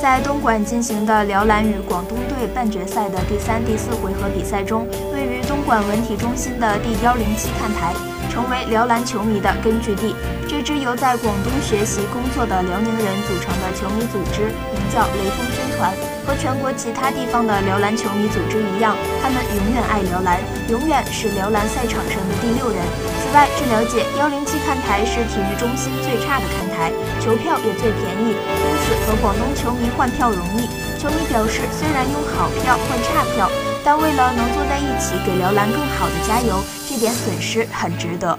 在东莞进行的辽篮与广东队半决赛的第三、第四回合比赛中，位于东莞文体中心的第幺零七看台。成为辽篮球迷的根据地。这支由在广东学习工作的辽宁人组成的球迷组织，名叫“雷锋军团”。和全国其他地方的辽篮球迷组织一样，他们永远爱辽篮，永远是辽篮赛场上的第六人。此外，据了解，幺零七看台是体育中心最差的看台，球票也最便宜，因此和广东球迷换票容易。球迷表示，虽然用好票换差票。但为了能坐在一起给辽篮更好的加油，这点损失很值得。